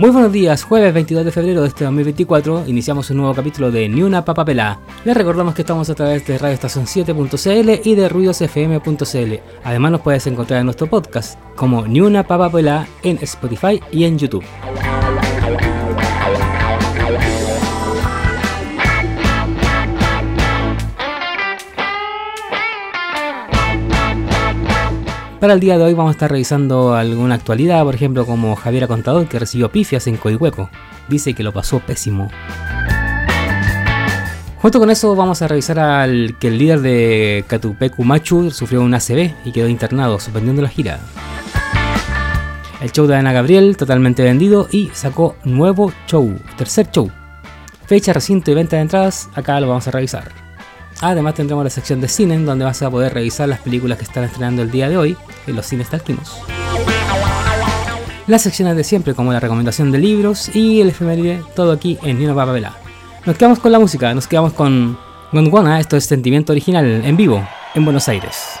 Muy buenos días, jueves 22 de febrero de este 2024 iniciamos un nuevo capítulo de Ni una. Les recordamos que estamos a través de radioestación7.cl y de ruidosfm.cl. Además nos puedes encontrar en nuestro podcast como Ni una papa pelá en Spotify y en YouTube. Para el día de hoy vamos a estar revisando alguna actualidad, por ejemplo como Javiera Contador que recibió pifias en Coihueco. Dice que lo pasó pésimo. Junto con eso vamos a revisar al que el líder de Catupecu Machu sufrió un ACV y quedó internado, suspendiendo la gira. El show de Ana Gabriel totalmente vendido y sacó nuevo show, tercer show. Fecha, recinto y venta de entradas, acá lo vamos a revisar. Además tendremos la sección de cine donde vas a poder revisar las películas que están estrenando el día de hoy en los cines talquinos. Las secciones de siempre como la recomendación de libros y el efeméride, todo aquí en Nino Papavela. Nos quedamos con la música, nos quedamos con Gondwana, esto es Sentimiento Original en vivo en Buenos Aires.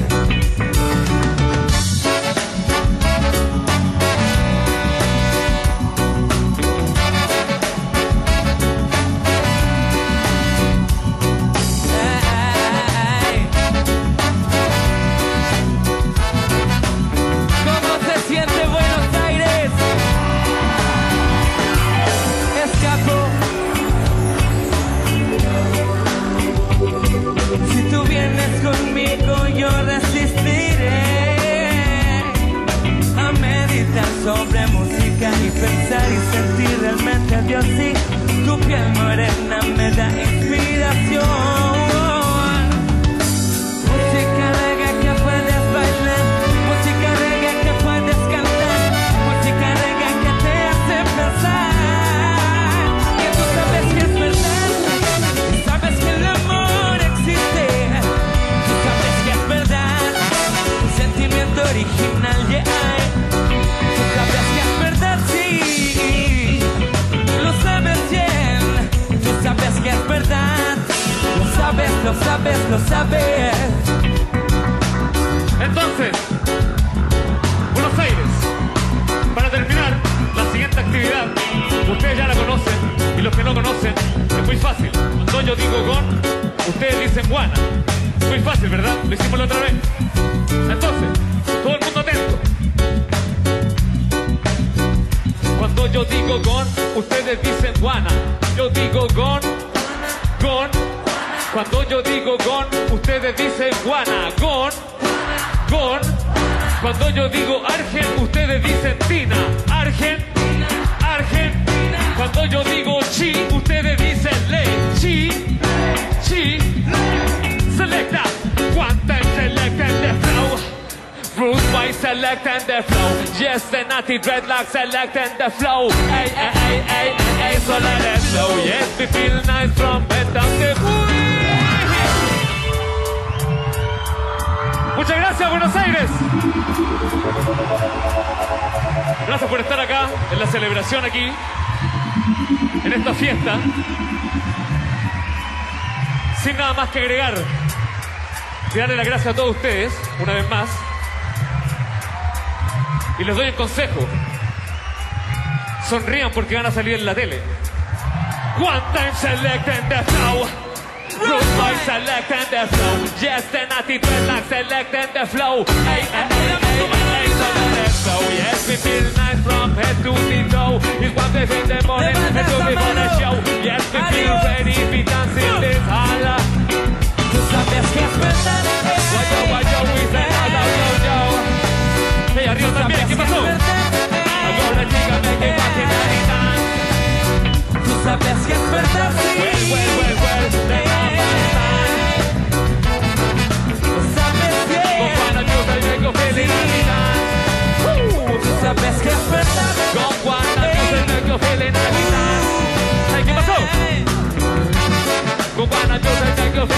pensar y sentir realmente a Dios y tu piel morena me da inspiración. Entonces, Buenos Aires, para terminar, la siguiente actividad, ustedes ya la conocen y los que no conocen, es muy fácil. Cuando yo digo con, ustedes dicen guana. Muy fácil, ¿verdad? Lo hicimos la otra vez. Entonces, todo el mundo atento. Cuando yo digo con, ustedes dicen guana. Yo digo con, con. Cuando yo digo con, ustedes dicen guana. Con, con. Cuando yo digo argen, ustedes dicen tina. Argen, argen. Cuando yo digo chi, ustedes dicen le. Chi, chi. Selecta, one time select and the flow. Rude boy select and the flow. Yes, the naughty dreadlock select and the flow. Hey, hey, hey, hey, hey, so let it flow. Yes, we feel nice from head down the Muchas gracias, Buenos Aires. Gracias por estar acá en la celebración aquí, en esta fiesta. Sin nada más que agregar, darle las gracias a todos ustedes, una vez más. Y les doy un consejo. Sonrían porque van a salir en la tele. One time select and the. Root boy select and the flow. Yes, the naughty dreadlock select and the flow. Hey, hey, hey, hey, hey, so let it flow. Yes, we feel nice from head to the toe. It's one day in the morning and two before the show. Yes, we feel ready we dance in this holla. Tú sabes que es verdad. Guayo, guayo, we say Con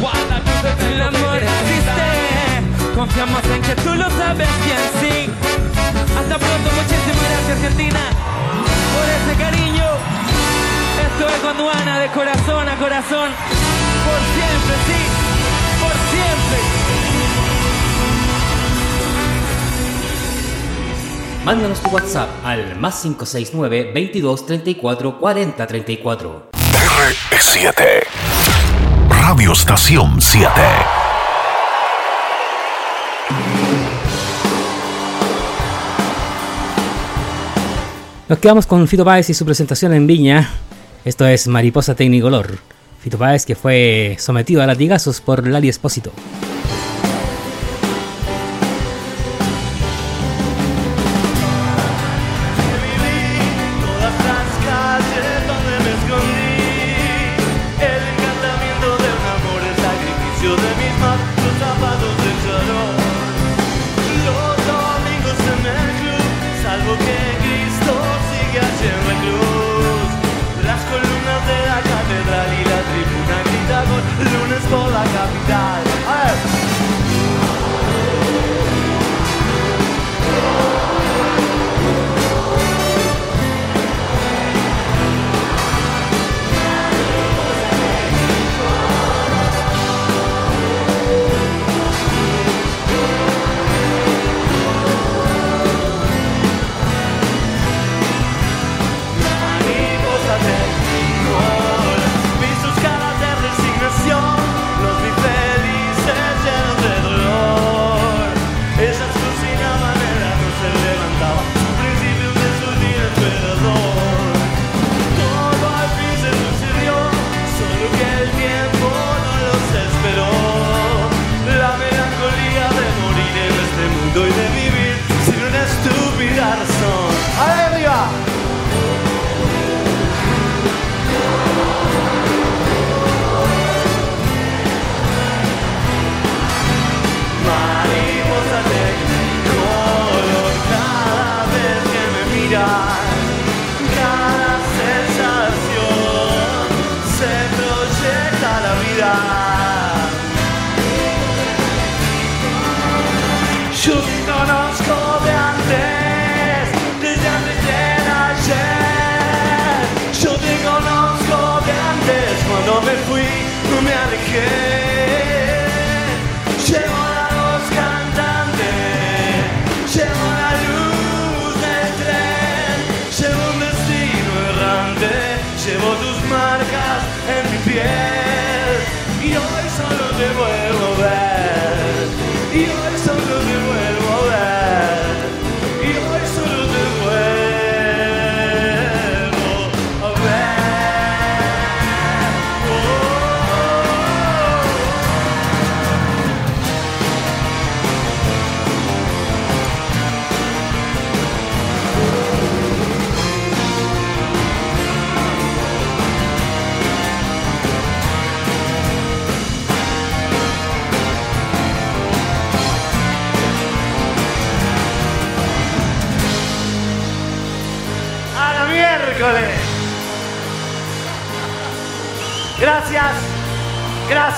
Juana Yuta y El amor existe. Confiamos en que tú lo sabes bien, sí. Hasta pronto, muchísimas gracias, Argentina, por ese cariño. Esto es Gondwana de corazón a corazón. Por siempre, sí. Mándanos tu WhatsApp al más 569 22 34 40 34. R7. Radio Estación 7. Nos quedamos con Fito Páez y su presentación en Viña. Esto es Mariposa Tecnicolor. Fito Páez que fue sometido a latigazos por Lali Espósito. De la catedral y la tribuna grita con lunes por la me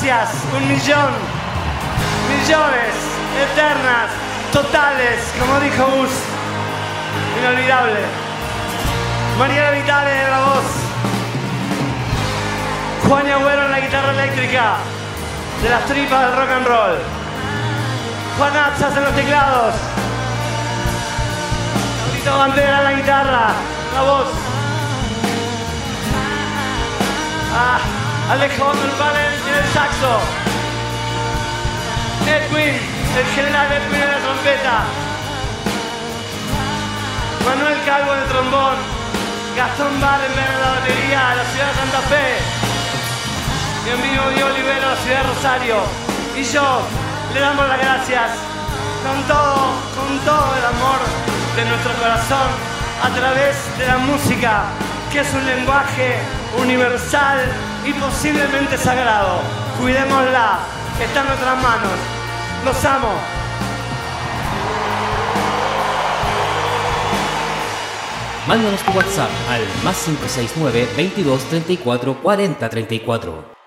gracias, un millón, millones, eternas, totales, como dijo Gus. Inolvidable. Mariana Vitale en la voz. Juan Agüero en la guitarra eléctrica. De las tripas del rock and roll. Juan Atzas en los teclados. Laurito Bandera en la guitarra, la voz. Ah, Panel y en el saxo. Edwin, el general Edwin en la trompeta. Manuel Calvo en el trombón. Gastón Barrenberg en la batería, la ciudad de Santa Fe. En vivo Diego Olivero, la ciudad de Rosario. Y yo le damos las gracias con todo, con todo el amor de nuestro corazón a través de la música, que es un lenguaje universal y posiblemente sagrado. Cuidémosla, está en nuestras manos. Los amo. Mándanos tu WhatsApp al más 569 22 34 40 34.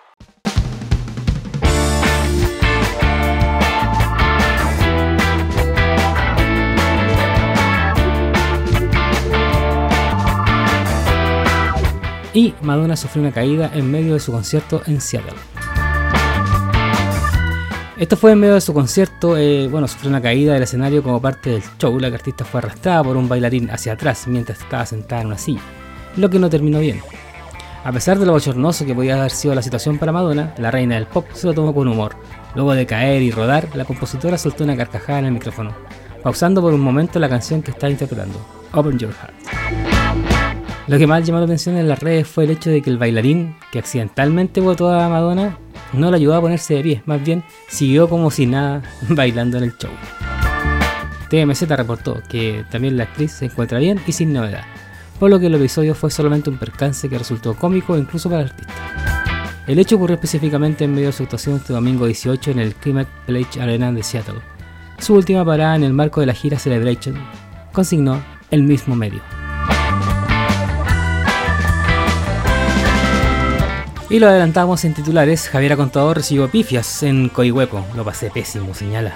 Y Madonna sufrió una caída en medio de su concierto en Seattle. Esto fue en medio de su concierto, eh, bueno, sufrió una caída del escenario como parte del show. La artista fue arrastrada por un bailarín hacia atrás mientras estaba sentada en una silla, lo que no terminó bien. A pesar de lo bochornoso que podía haber sido la situación para Madonna, la reina del pop se lo tomó con humor. Luego de caer y rodar, la compositora soltó una carcajada en el micrófono, pausando por un momento la canción que estaba interpretando, Open Your Heart. Lo que más llamó la atención en las redes fue el hecho de que el bailarín, que accidentalmente votó a Madonna, no le ayudó a ponerse de pie, más bien siguió como si nada bailando en el show. TMZ reportó que también la actriz se encuentra bien y sin novedad, por lo que el episodio fue solamente un percance que resultó cómico incluso para el artista. El hecho ocurrió específicamente en medio de su actuación este domingo 18 en el Climate Pledge Arena de Seattle. Su última parada en el marco de la gira Celebration consignó el mismo medio. Y lo adelantamos en titulares, Javiera Contador recibió pifias en Coihueco, lo pasé pésimo, señala.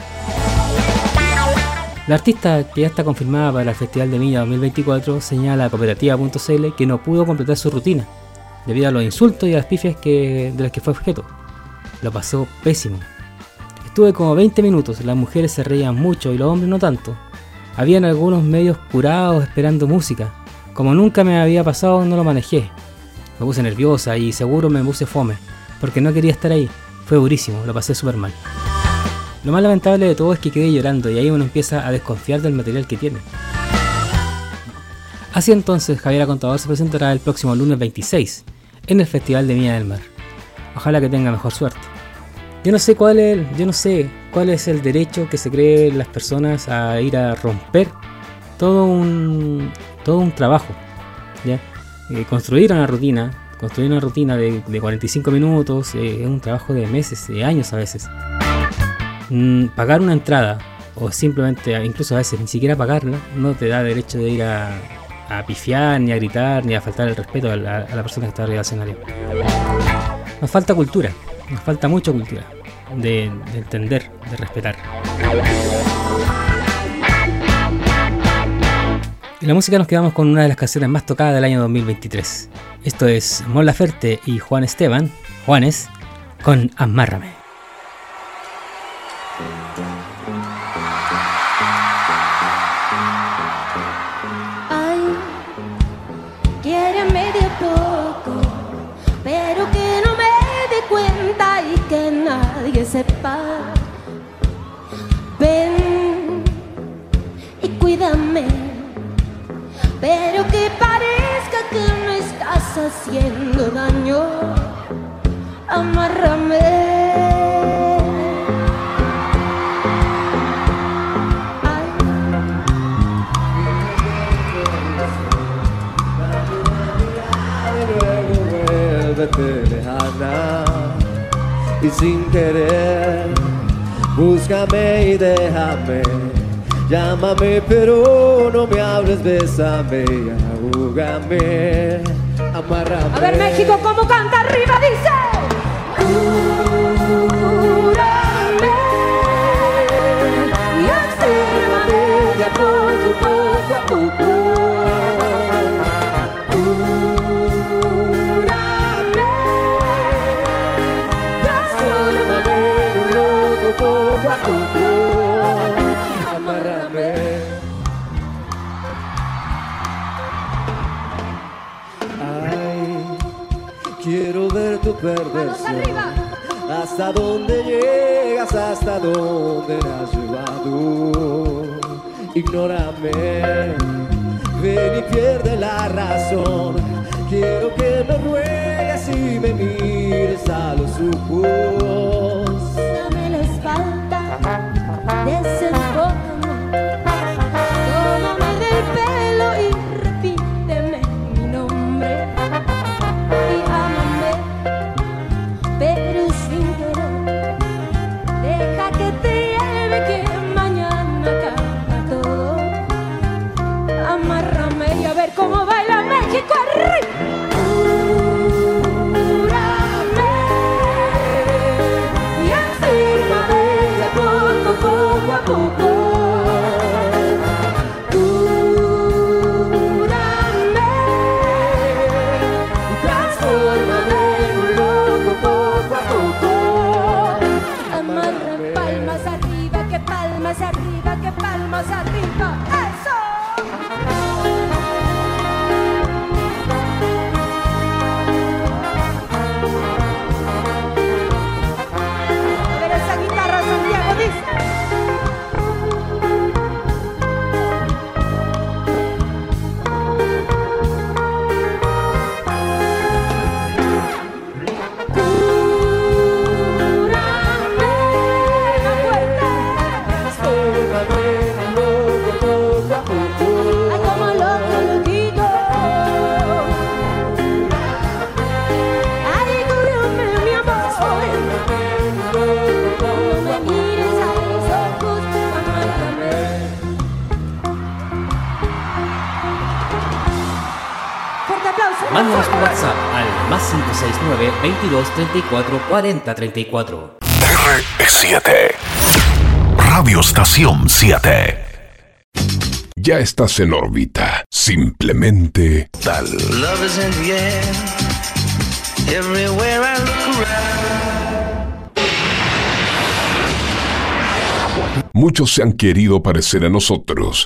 La artista, que ya está confirmada para el Festival de Viña 2024, señala a cooperativa.cl que no pudo completar su rutina, debido a los insultos y a las pifias de las que fue objeto. Lo pasó pésimo. Estuve como 20 minutos, las mujeres se reían mucho y los hombres no tanto. Habían algunos medios curados esperando música. Como nunca me había pasado, no lo manejé. Me puse nerviosa y seguro me puse fome, porque no quería estar ahí. Fue durísimo, lo pasé súper mal. Lo más lamentable de todo es que quedé llorando y ahí uno empieza a desconfiar del material que tiene. Así entonces, Javiera Contador se presentará el próximo lunes 26 en el Festival de Viña del Mar. Ojalá que tenga mejor suerte. Yo no sé cuál es, yo no sé cuál es el derecho que se creen las personas a ir a romper todo un, todo un trabajo. ¿ya? Eh, construir una rutina, construir una rutina de, de 45 minutos eh, es un trabajo de meses, de años a veces. Mm, pagar una entrada o simplemente, incluso a veces ni siquiera pagarla, no te da derecho de ir a, pifiar, ni a gritar, ni a faltar el respeto a la, persona que está arriba del escenario. Nos falta cultura, nos falta mucha cultura de entender, de respetar. En la música nos quedamos con una de las canciones más tocadas del año 2023. Esto es Mon Laferte y Juan Esteban, Juanes, con Amárrame. Ay, quiéreme de poco, pero que no me dé cuenta y que nadie sepa. Haciendo daño. Amárrame. Ay. Vuélvete lejana y sin querer búscame y déjame. Llámame pero no me hables, bésame y ahúgame, A ver México, ¿cómo canta arriba? Dice. Hasta dónde llegas, hasta dónde has llevado. Ignórame, ven y pierde la razón. Quiero que me ruegues y me mires a los ojos. 34 40 34. R7. Radio Estación 7. Ya estás en órbita. Simplemente tal. Love is in the air. Everywhere I look around. Muchos se han querido parecer a nosotros.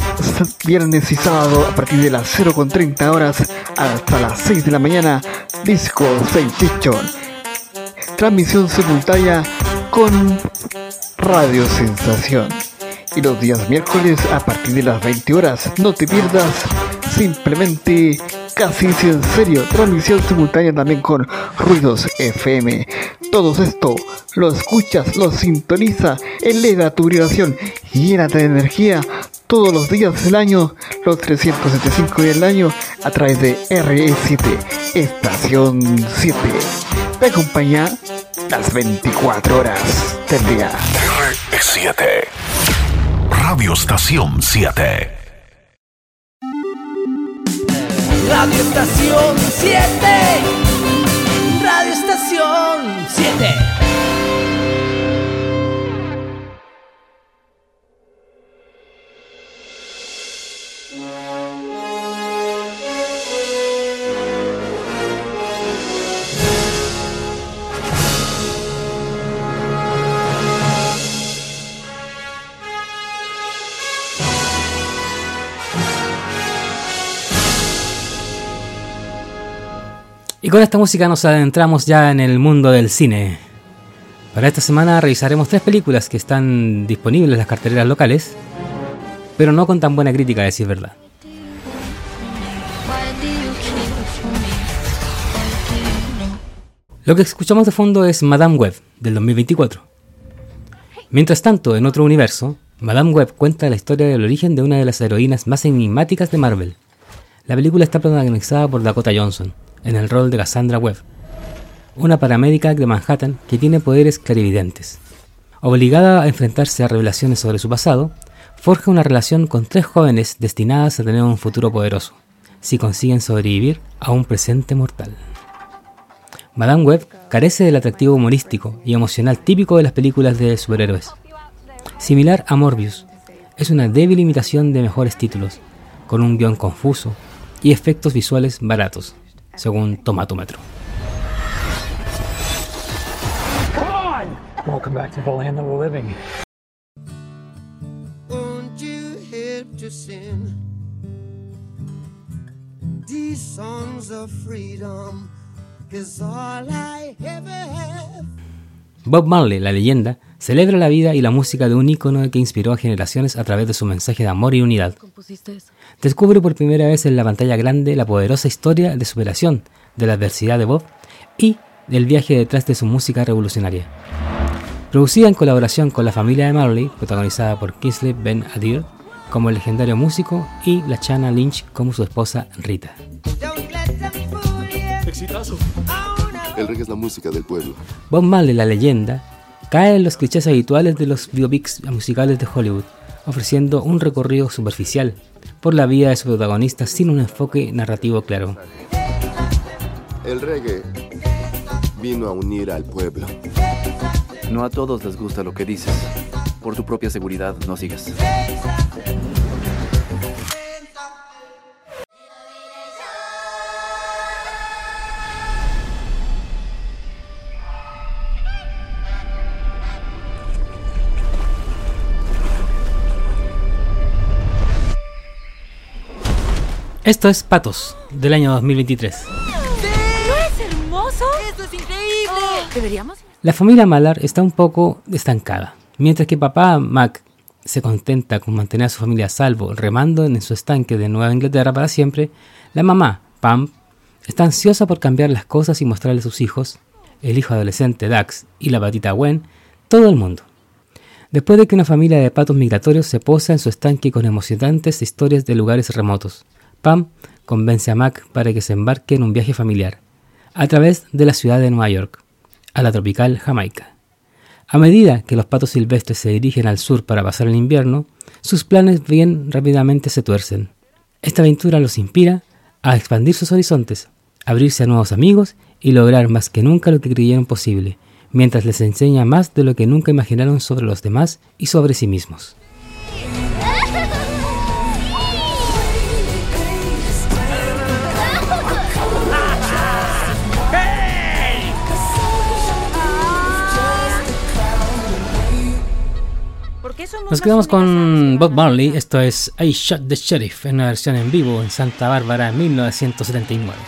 viernes y sábado, a partir de las 0.30 horas hasta las 6 de la mañana, Disco Sensation. Transmisión simultánea con Radio Sensación. Y los días miércoles a partir de las 20 horas, no te pierdas simplemente casi si en serio, transmisión simultánea también con Ruidos FM. Todo esto lo escuchas, lo sintoniza, eleva tu vibración, llénate de energía todos los días del año, los 375 días del año, a través de RE7, Estación 7. Te acompaña las 24 horas del día. R7. Radio Estación 7. Radio Estación 7. Radio Estación 7. Y con esta música nos adentramos ya en el mundo del cine. Para esta semana revisaremos tres películas que están disponibles en las carteleras locales, pero no con tan buena crítica, a decir verdad. Lo que escuchamos de fondo es Madame Web, del 2024. Mientras tanto, en otro universo, Madame Web cuenta la historia del origen de una de las heroínas más enigmáticas de Marvel. La película está protagonizada por Dakota Johnson, en el rol de Cassandra Webb, una paramédica de Manhattan que tiene poderes clarividentes. Obligada a enfrentarse a revelaciones sobre su pasado, forja una relación con tres jóvenes destinadas a tener un futuro poderoso, si consiguen sobrevivir a un presente mortal. Madame Web carece del atractivo humorístico y emocional típico de las películas de superhéroes. Similar a Morbius, es una débil imitación de mejores títulos, con un guion confuso y efectos visuales baratos, según Tomatómetro. Bob Marley, la leyenda, celebra la vida y la música de un ícono que inspiró a generaciones a través de su mensaje de amor y unidad. Descubre por primera vez en la pantalla grande la poderosa historia de superación de la adversidad de Bob y del viaje detrás de su música revolucionaria. Producida en colaboración con la familia de Marley, protagonizada por Kingsley Ben Adir como el legendario músico y la Chana Lynch como su esposa Rita. Exitazo. El reggae es la música del pueblo. Bob Marley, la leyenda, cae en los clichés habituales de los biopics musicales de Hollywood, ofreciendo un recorrido superficial por la vida de su protagonista sin un enfoque narrativo claro. El reggae vino a unir al pueblo. No a todos les gusta lo que dices. Por tu propia seguridad, no sigas. Esto es Patos, del año 2023. ¿No es hermoso? ¡Esto es increíble! ¿Deberíamos? La familia Malar está un poco estancada. Mientras que papá Mac se contenta con mantener a su familia a salvo, remando en su estanque de Nueva Inglaterra para siempre, la mamá, Pam, está ansiosa por cambiar las cosas y mostrarle a sus hijos, el hijo adolescente Dax y la patita Gwen, todo el mundo. Después de que una familia de patos migratorios se posa en su estanque con emocionantes historias de lugares remotos, Pam convence a Mac para que se embarque en un viaje familiar, a través de la ciudad de Nueva York, a la tropical Jamaica. A medida que los patos silvestres se dirigen al sur para pasar el invierno, sus planes bien rápidamente se tuercen. Esta aventura los inspira a expandir sus horizontes, abrirse a nuevos amigos y lograr más que nunca lo que creyeron posible, mientras les enseña más de lo que nunca imaginaron sobre los demás y sobre sí mismos. Nos quedamos con Bob Marley, esto es I Shot the Sheriff, en una versión en vivo en Santa Bárbara 1979.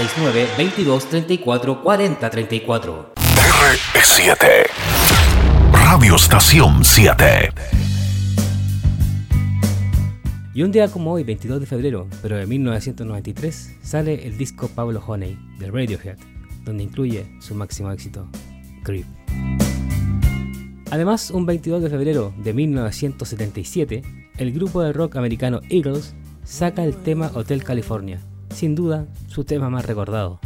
669 2234 4034 R7 Radio Estación 7 y un día como hoy, 22 de febrero, pero de 1993, sale el disco Pablo Honey de Radiohead, donde incluye su máximo éxito, Creep. Además, un 22 de febrero de 1977, el grupo de rock americano Eagles saca el tema Hotel California, sin duda su tema más recordado.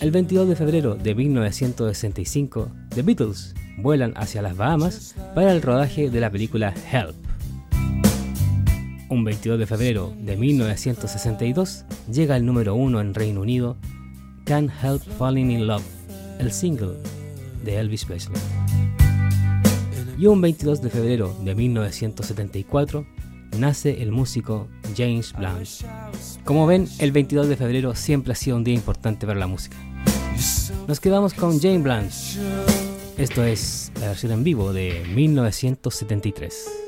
El 22 de febrero de 1965, The Beatles vuelan hacia las Bahamas para el rodaje de la película Help. Un 22 de febrero de 1962 llega el número uno en Reino Unido, Can't Help Falling in Love, el single de Elvis Presley. Y un 22 de febrero de 1974 nace el músico James Blunt. Como ven, el 22 de febrero siempre ha sido un día importante para la música. Nos quedamos con Jane Blunt. Esto es la versión en vivo de 1973.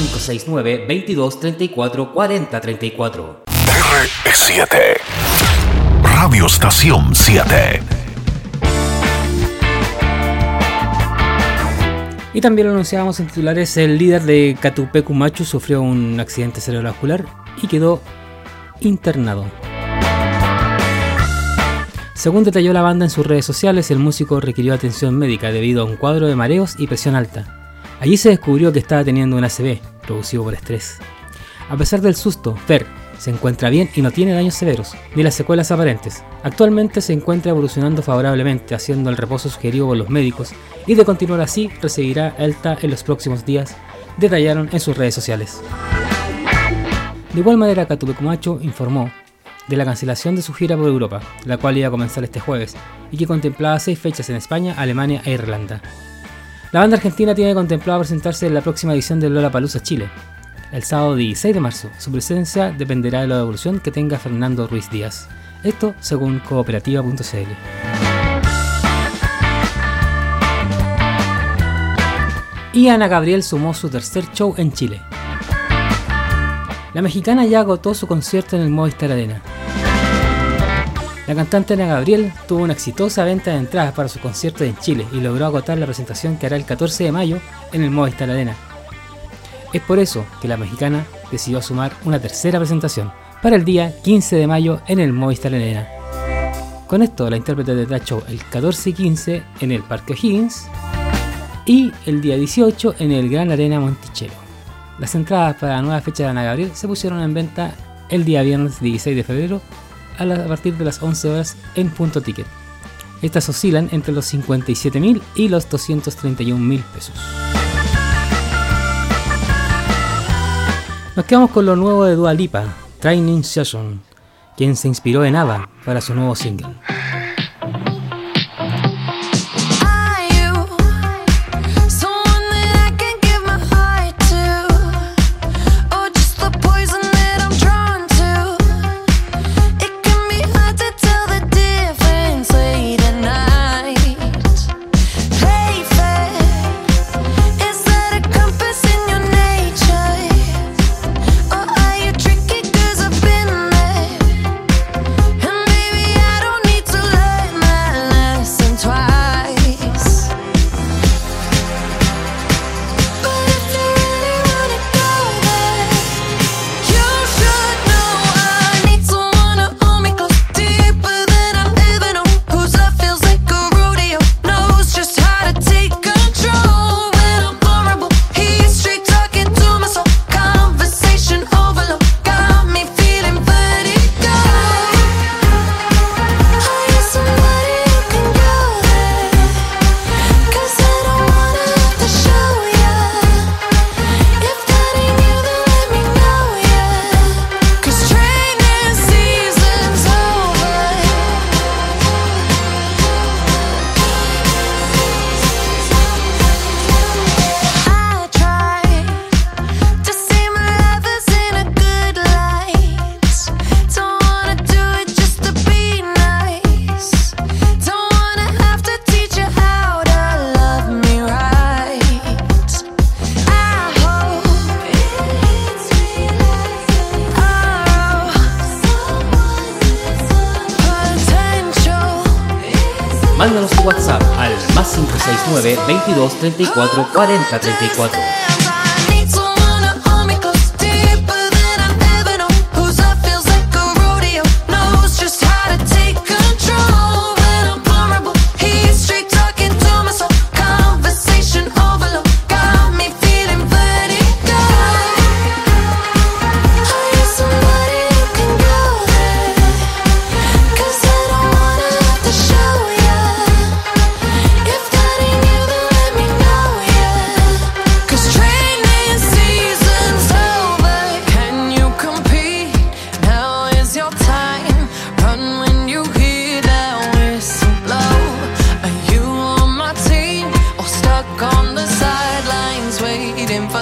569 22 34 40 34. R7 Radio Estación 7 Y también lo anunciábamos en titulares, el líder de Catupecu Machu sufrió un accidente cerebrovascular y quedó internado. Según detalló la banda en sus redes sociales, el músico requirió atención médica debido a un cuadro de mareos y presión alta. Allí se descubrió que estaba teniendo un ACV, producido por estrés. A pesar del susto, Fer se encuentra bien y no tiene daños severos, ni las secuelas aparentes. Actualmente se encuentra evolucionando favorablemente, haciendo el reposo sugerido por los médicos, y de continuar así recibirá alta en los días, detallaron en sus redes sociales. De igual manera, Catupecumacho informó de la cancelación de su gira por Europa, la cual iba a comenzar este jueves, y que contemplaba seis fechas en España, Alemania e Irlanda. La banda argentina tiene contemplado presentarse en la próxima edición de Lollapalooza Chile, el sábado 16 de marzo. Su presencia dependerá de la evolución que tenga Fernando Ruiz Díaz. Esto según cooperativa.cl. Y Ana Gabriel sumó su tercer show en Chile. La mexicana ya agotó su concierto en el Movistar Arena. La cantante Ana Gabriel tuvo una exitosa venta de entradas para su concierto en Chile y logró agotar la presentación que hará el 14 de mayo en el Movistar Arena. Es por eso que la mexicana decidió sumar una tercera presentación para el día 15 de mayo en el Movistar Arena. Con esto, la intérprete de show el 14 y 15 en el Parque Higgins y el día 18 en el Gran Arena Monticello. Las entradas para la nueva fecha de Ana Gabriel se pusieron en venta el día viernes 16 de febrero a partir de las 11 horas en punto ticket. Estas oscilan entre los 57.000 y los 231.000 pesos. Nos quedamos con lo nuevo de Dua Lipa, Training Session, quien se inspiró en ABBA para su nuevo single. 22 34 40 34.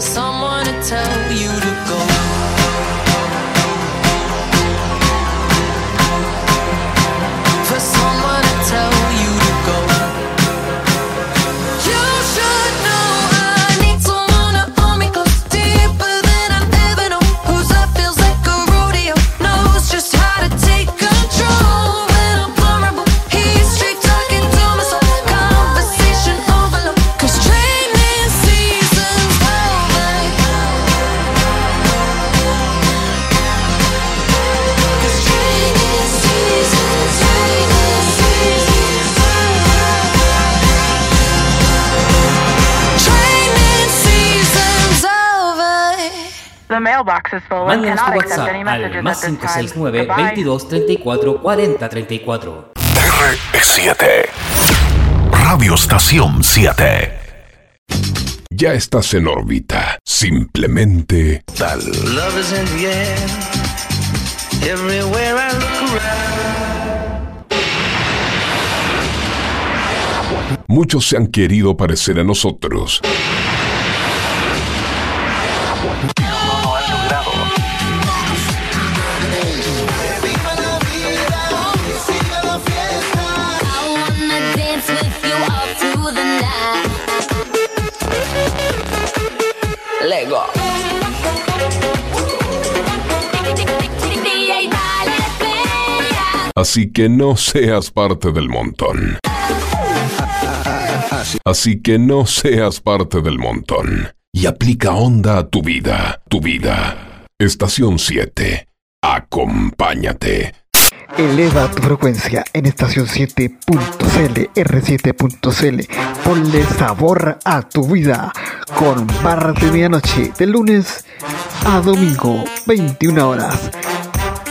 someone to tell. Mándanos tu WhatsApp al más this time. 569 Goodbye. 22 34 40 34. R7. Radio Estación 7. Ya estás en órbita. Simplemente tal. Love is in the air. Everywhere I look around. Muchos se han querido parecer a nosotros. Así que no seas parte del montón. Así que no seas parte del montón. Y aplica onda a tu vida, tu vida. Estación 7. Acompáñate. Eleva tu frecuencia en estación 7.cl, R7.cl. Ponle sabor a tu vida con barras de medianoche de lunes a domingo, 21 horas.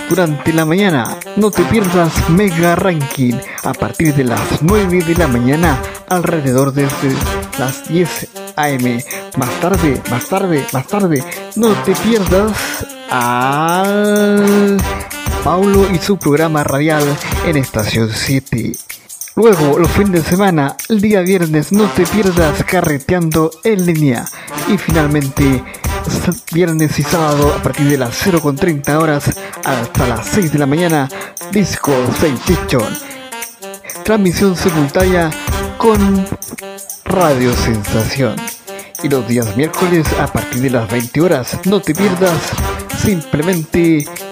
Durante la mañana, no te pierdas Mega Ranking a partir de las 9 de la mañana, alrededor de las 10 AM. Más tarde, más tarde, más tarde, no te pierdas al Paulo y su programa radial en Estación 7. Luego, los fines de semana, el día viernes, no te pierdas carreteando en línea. Y finalmente, viernes y sábado, a partir de las 0.30 horas hasta las 6 de la mañana, Disco Sensation. Transmisión simultánea con Radio Sensación. Y los días miércoles, a partir de las 20 horas, no te pierdas simplemente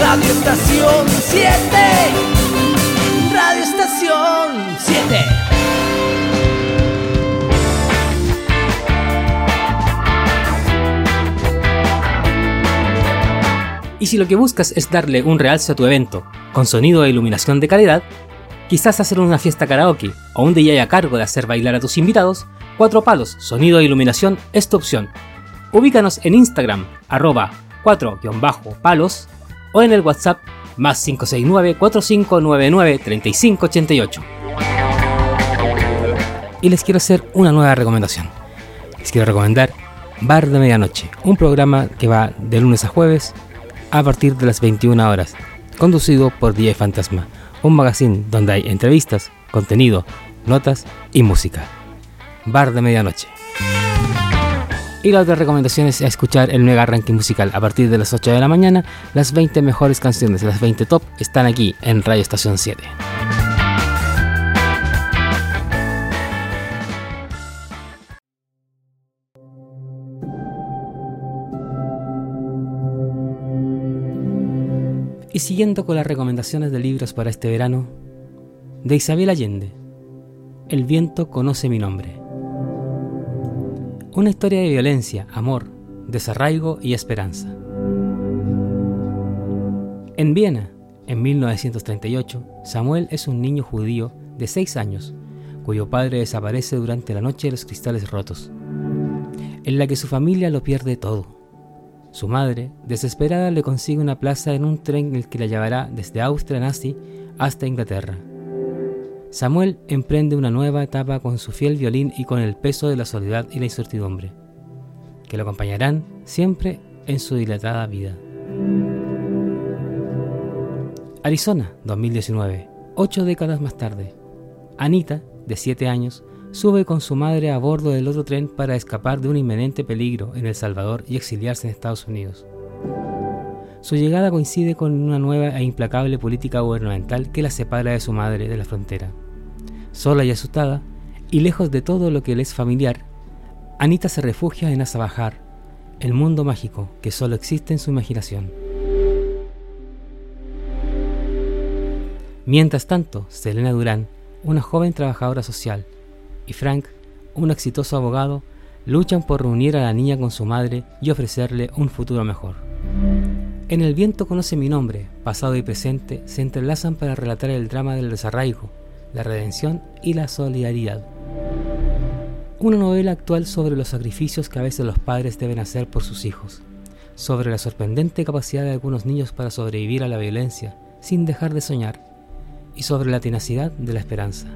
Radio Estación 7. Radio Estación 7. Y si lo que buscas es darle un realce a tu evento, con sonido e iluminación de calidad, quizás hacer una fiesta karaoke o un DJ a cargo de hacer bailar a tus invitados, Cuatro Palos, Sonido e Iluminación es tu opción. Ubícanos en Instagram, arroba 4-palos o en el WhatsApp más 569-4599-3588. Y les quiero hacer una nueva recomendación. Les quiero recomendar Bar de Medianoche, un programa que va de lunes a jueves a partir de las 21 horas, conducido por DJ Fantasma, un magazine donde hay entrevistas, contenido, notas y música. Bar de Medianoche. Y la otra recomendación es escuchar el mega ranking musical a partir de las 8 de la mañana. Las 20 mejores canciones, las 20 top, están aquí en Radio Estación 7. Y siguiendo con las recomendaciones de libros para este verano, de Isabel Allende, El viento conoce mi nombre. Una historia de violencia, amor, desarraigo y esperanza. En Viena, en 1938, Samuel es un niño judío de 6 años, cuyo padre desaparece durante la noche de los cristales rotos, en la que su familia lo pierde todo. Su madre, desesperada, le consigue una plaza en un tren el que la llevará desde Austria nazi hasta Inglaterra. Samuel emprende una nueva etapa con su fiel violín y con el peso de la soledad y la incertidumbre, que lo acompañarán siempre en su dilatada vida. Arizona, 2019, ocho décadas más tarde. Anita, de 7 años, sube con su madre a bordo del otro tren para escapar de un inminente peligro en El Salvador y exiliarse en Estados Unidos. Su llegada coincide con una nueva e implacable política gubernamental que la separa de su madre de la frontera. Sola y asustada, y lejos de todo lo que le es familiar, Anita se refugia en Azabajar, el mundo mágico que solo existe en su imaginación. Mientras tanto, Selena Durán, una joven trabajadora social, y Frank, un exitoso abogado, luchan por reunir a la niña con su madre y ofrecerle un futuro mejor. En El viento conoce mi nombre, pasado y presente se entrelazan para relatar el drama del desarraigo, la redención y la solidaridad. Una novela actual sobre los sacrificios que a veces los padres deben hacer por sus hijos, sobre la sorprendente capacidad de algunos niños para sobrevivir a la violencia sin dejar de soñar, y sobre la tenacidad de la esperanza,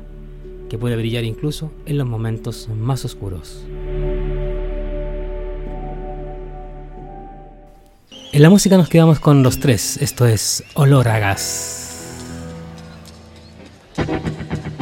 que puede brillar incluso en los momentos más oscuros. En la música nos quedamos con los tres, esto es Olor. En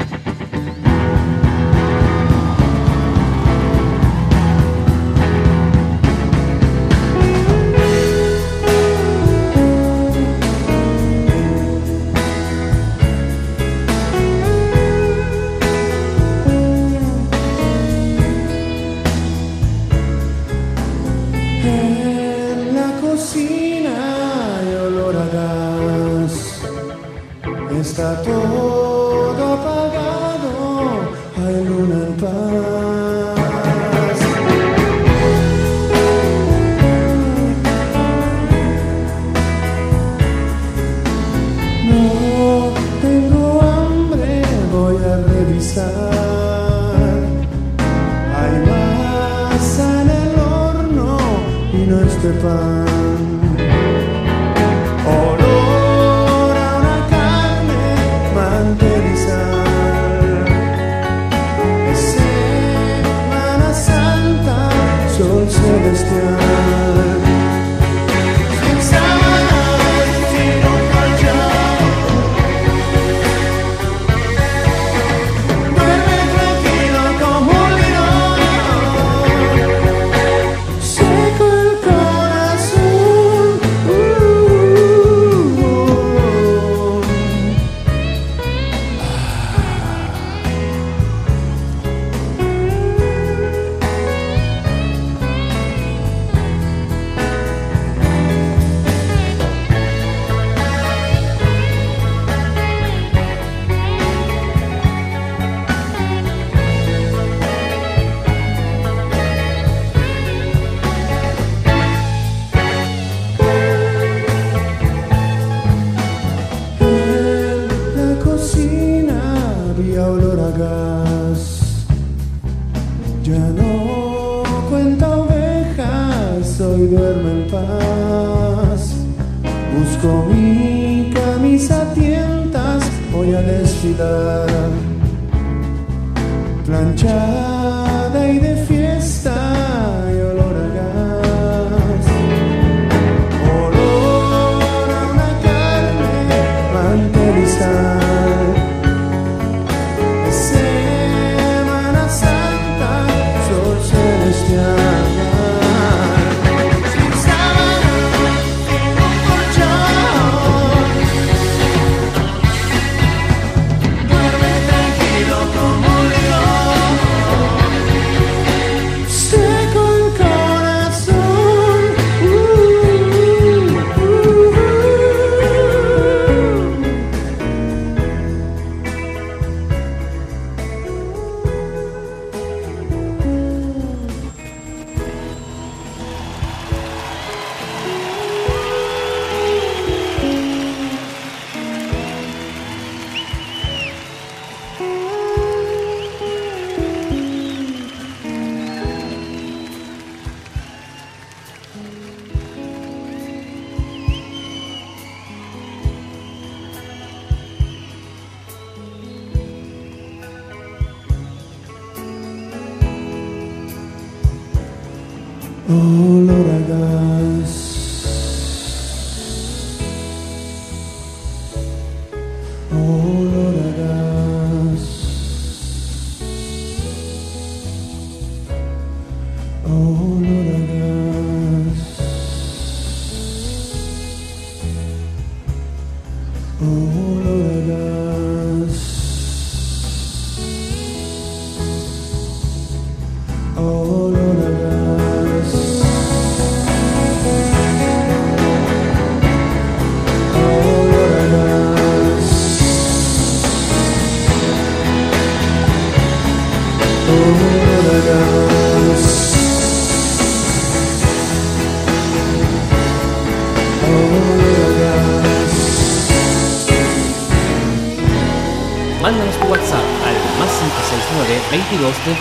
Olor a gas. Olor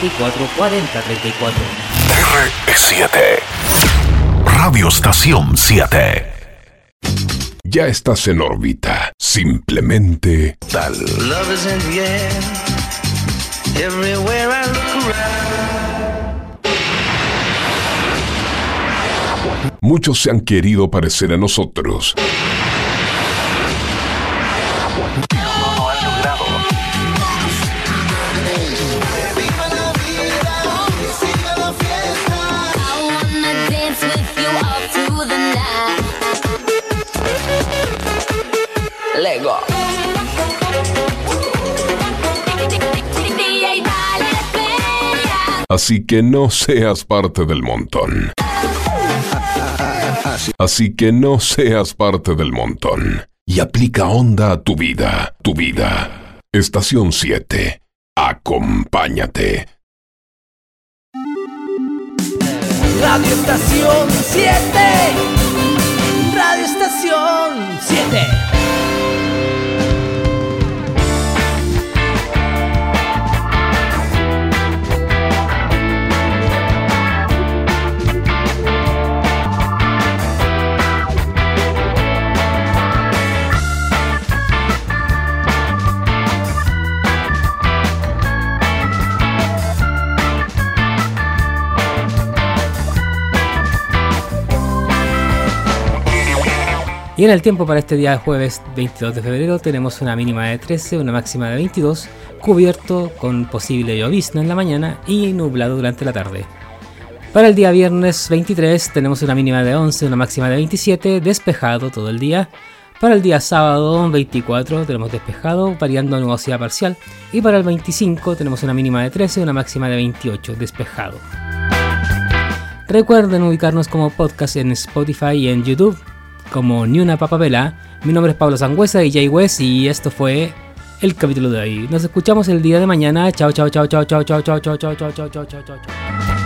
22 34 40 34. R7. Radio Estación 7. Ya estás en órbita. Simplemente tal. Love is in the air. Everywhere I look around. Muchos se han querido parecer a nosotros. Así que no seas parte del montón. Así que no seas parte del montón. Y aplica onda a tu vida, tu vida. Estación 7. Acompáñate. Radio Estación 7. Radio Estación 7. Y en el tiempo para este día jueves 22 de febrero tenemos una mínima de 13, una máxima de 22, cubierto con posible llovizna en la mañana y nublado durante la tarde. Para el día viernes 23 tenemos una mínima de 11, una máxima de 27, despejado todo el día. Para el día sábado 24 tenemos despejado, variando a nubosidad parcial. Y para el 25 tenemos una mínima de 13, una máxima de 28, despejado. Recuerden ubicarnos como podcast en Spotify y en YouTube como Ni una papapela. Mi nombre es Pablo Sangüesa y Jay West y esto fue el capítulo de hoy. Nos escuchamos el día de mañana. Chao, chao, chao, chao, chao, chao, chao, chao, chao, chao, chao, chao, chao, chao.